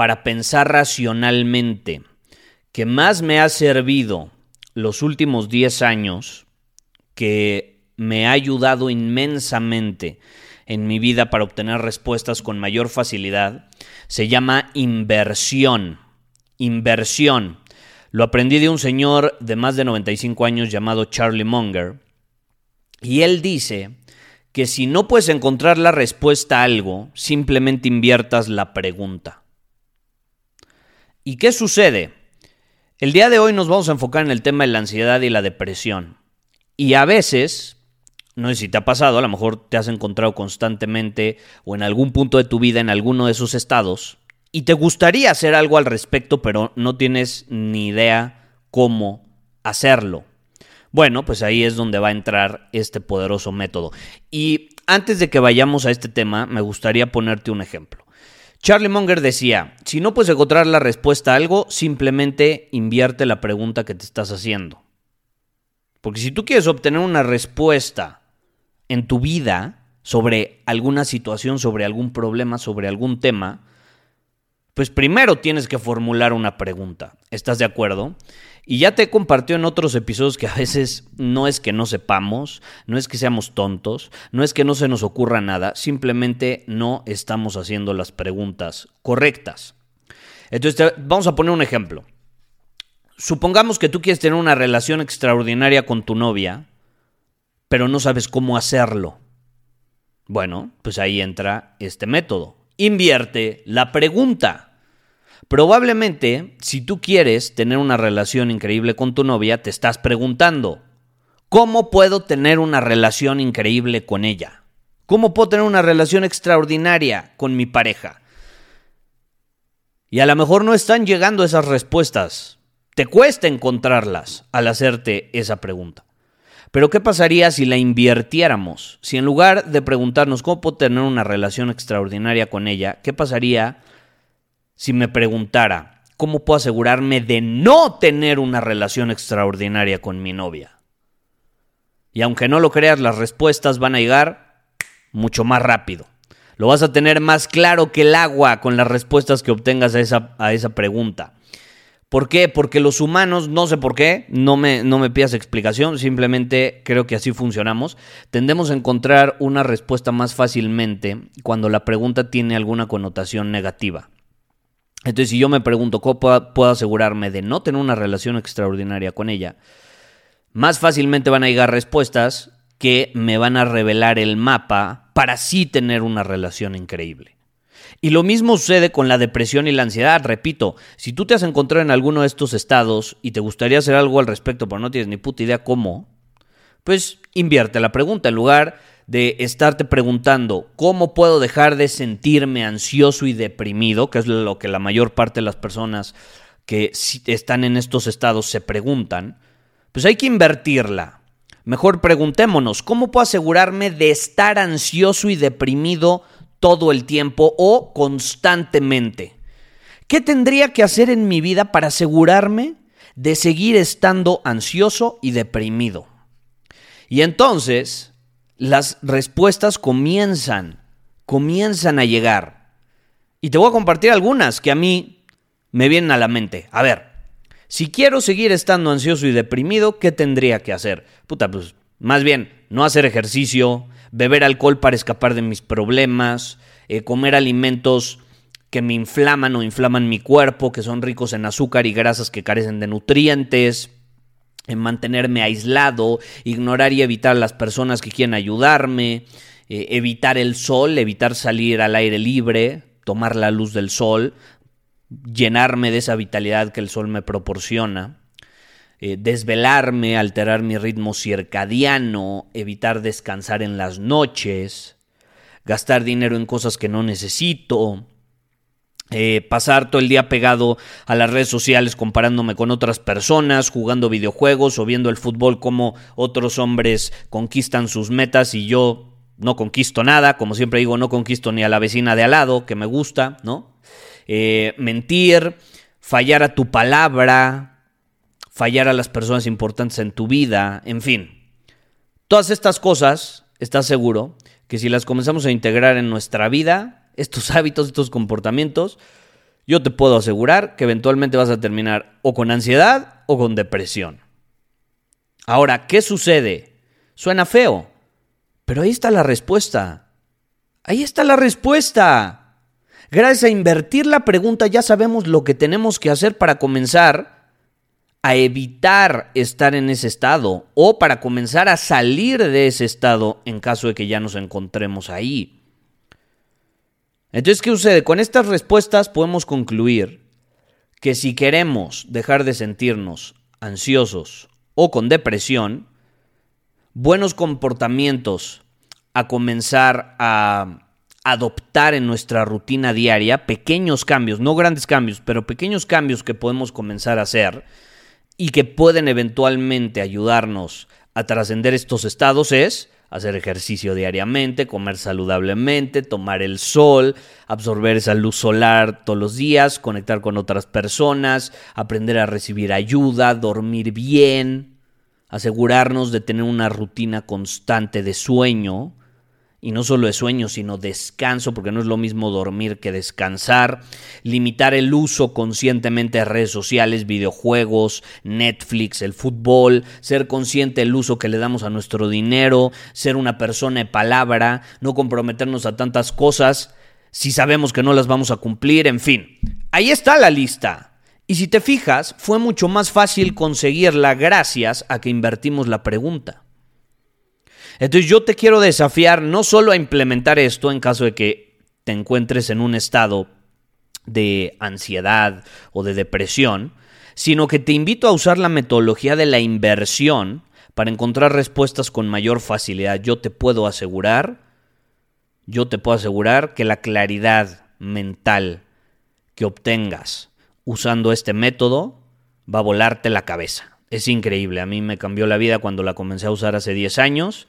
para pensar racionalmente que más me ha servido los últimos 10 años, que me ha ayudado inmensamente en mi vida para obtener respuestas con mayor facilidad, se llama inversión. Inversión. Lo aprendí de un señor de más de 95 años llamado Charlie Munger. Y él dice que si no puedes encontrar la respuesta a algo, simplemente inviertas la pregunta. ¿Y qué sucede? El día de hoy nos vamos a enfocar en el tema de la ansiedad y la depresión. Y a veces, no sé si te ha pasado, a lo mejor te has encontrado constantemente o en algún punto de tu vida en alguno de esos estados y te gustaría hacer algo al respecto, pero no tienes ni idea cómo hacerlo. Bueno, pues ahí es donde va a entrar este poderoso método. Y antes de que vayamos a este tema, me gustaría ponerte un ejemplo. Charlie Munger decía, si no puedes encontrar la respuesta a algo, simplemente invierte la pregunta que te estás haciendo. Porque si tú quieres obtener una respuesta en tu vida sobre alguna situación, sobre algún problema, sobre algún tema, pues primero tienes que formular una pregunta. ¿Estás de acuerdo? Y ya te he compartido en otros episodios que a veces no es que no sepamos, no es que seamos tontos, no es que no se nos ocurra nada, simplemente no estamos haciendo las preguntas correctas. Entonces, vamos a poner un ejemplo. Supongamos que tú quieres tener una relación extraordinaria con tu novia, pero no sabes cómo hacerlo. Bueno, pues ahí entra este método. Invierte la pregunta. Probablemente, si tú quieres tener una relación increíble con tu novia, te estás preguntando, ¿cómo puedo tener una relación increíble con ella? ¿Cómo puedo tener una relación extraordinaria con mi pareja? Y a lo mejor no están llegando esas respuestas. Te cuesta encontrarlas al hacerte esa pregunta. Pero ¿qué pasaría si la invirtiéramos? Si en lugar de preguntarnos cómo puedo tener una relación extraordinaria con ella, ¿qué pasaría si me preguntara, ¿cómo puedo asegurarme de no tener una relación extraordinaria con mi novia? Y aunque no lo creas, las respuestas van a llegar mucho más rápido. Lo vas a tener más claro que el agua con las respuestas que obtengas a esa, a esa pregunta. ¿Por qué? Porque los humanos, no sé por qué, no me, no me pidas explicación, simplemente creo que así funcionamos, tendemos a encontrar una respuesta más fácilmente cuando la pregunta tiene alguna connotación negativa. Entonces, si yo me pregunto cómo puedo asegurarme de no tener una relación extraordinaria con ella, más fácilmente van a llegar respuestas que me van a revelar el mapa para sí tener una relación increíble. Y lo mismo sucede con la depresión y la ansiedad. Repito, si tú te has encontrado en alguno de estos estados y te gustaría hacer algo al respecto, pero no tienes ni puta idea cómo, pues invierte la pregunta. En lugar de estarte preguntando cómo puedo dejar de sentirme ansioso y deprimido, que es lo que la mayor parte de las personas que están en estos estados se preguntan, pues hay que invertirla. Mejor preguntémonos, ¿cómo puedo asegurarme de estar ansioso y deprimido todo el tiempo o constantemente? ¿Qué tendría que hacer en mi vida para asegurarme de seguir estando ansioso y deprimido? Y entonces, las respuestas comienzan, comienzan a llegar. Y te voy a compartir algunas que a mí me vienen a la mente. A ver, si quiero seguir estando ansioso y deprimido, ¿qué tendría que hacer? Puta, pues más bien, no hacer ejercicio, beber alcohol para escapar de mis problemas, eh, comer alimentos que me inflaman o inflaman mi cuerpo, que son ricos en azúcar y grasas que carecen de nutrientes, en mantenerme aislado, ignorar y evitar a las personas que quieren ayudarme, eh, evitar el sol, evitar salir al aire libre, tomar la luz del sol, llenarme de esa vitalidad que el sol me proporciona. Eh, desvelarme, alterar mi ritmo circadiano, evitar descansar en las noches, gastar dinero en cosas que no necesito, eh, pasar todo el día pegado a las redes sociales comparándome con otras personas, jugando videojuegos o viendo el fútbol como otros hombres conquistan sus metas y yo no conquisto nada, como siempre digo, no conquisto ni a la vecina de al lado, que me gusta, ¿no? Eh, mentir, fallar a tu palabra, fallar a las personas importantes en tu vida, en fin. Todas estas cosas, estás seguro, que si las comenzamos a integrar en nuestra vida, estos hábitos, estos comportamientos, yo te puedo asegurar que eventualmente vas a terminar o con ansiedad o con depresión. Ahora, ¿qué sucede? Suena feo, pero ahí está la respuesta. Ahí está la respuesta. Gracias a invertir la pregunta ya sabemos lo que tenemos que hacer para comenzar a evitar estar en ese estado o para comenzar a salir de ese estado en caso de que ya nos encontremos ahí. Entonces, ¿qué sucede? Con estas respuestas podemos concluir que si queremos dejar de sentirnos ansiosos o con depresión, buenos comportamientos a comenzar a adoptar en nuestra rutina diaria, pequeños cambios, no grandes cambios, pero pequeños cambios que podemos comenzar a hacer, y que pueden eventualmente ayudarnos a trascender estos estados es hacer ejercicio diariamente, comer saludablemente, tomar el sol, absorber esa luz solar todos los días, conectar con otras personas, aprender a recibir ayuda, dormir bien, asegurarnos de tener una rutina constante de sueño, y no solo de sueño, sino descanso, porque no es lo mismo dormir que descansar, limitar el uso conscientemente de redes sociales, videojuegos, Netflix, el fútbol, ser consciente del uso que le damos a nuestro dinero, ser una persona de palabra, no comprometernos a tantas cosas si sabemos que no las vamos a cumplir, en fin. Ahí está la lista. Y si te fijas, fue mucho más fácil conseguirla gracias a que invertimos la pregunta. Entonces yo te quiero desafiar no solo a implementar esto en caso de que te encuentres en un estado de ansiedad o de depresión, sino que te invito a usar la metodología de la inversión para encontrar respuestas con mayor facilidad. Yo te puedo asegurar, yo te puedo asegurar que la claridad mental que obtengas usando este método va a volarte la cabeza. Es increíble, a mí me cambió la vida cuando la comencé a usar hace 10 años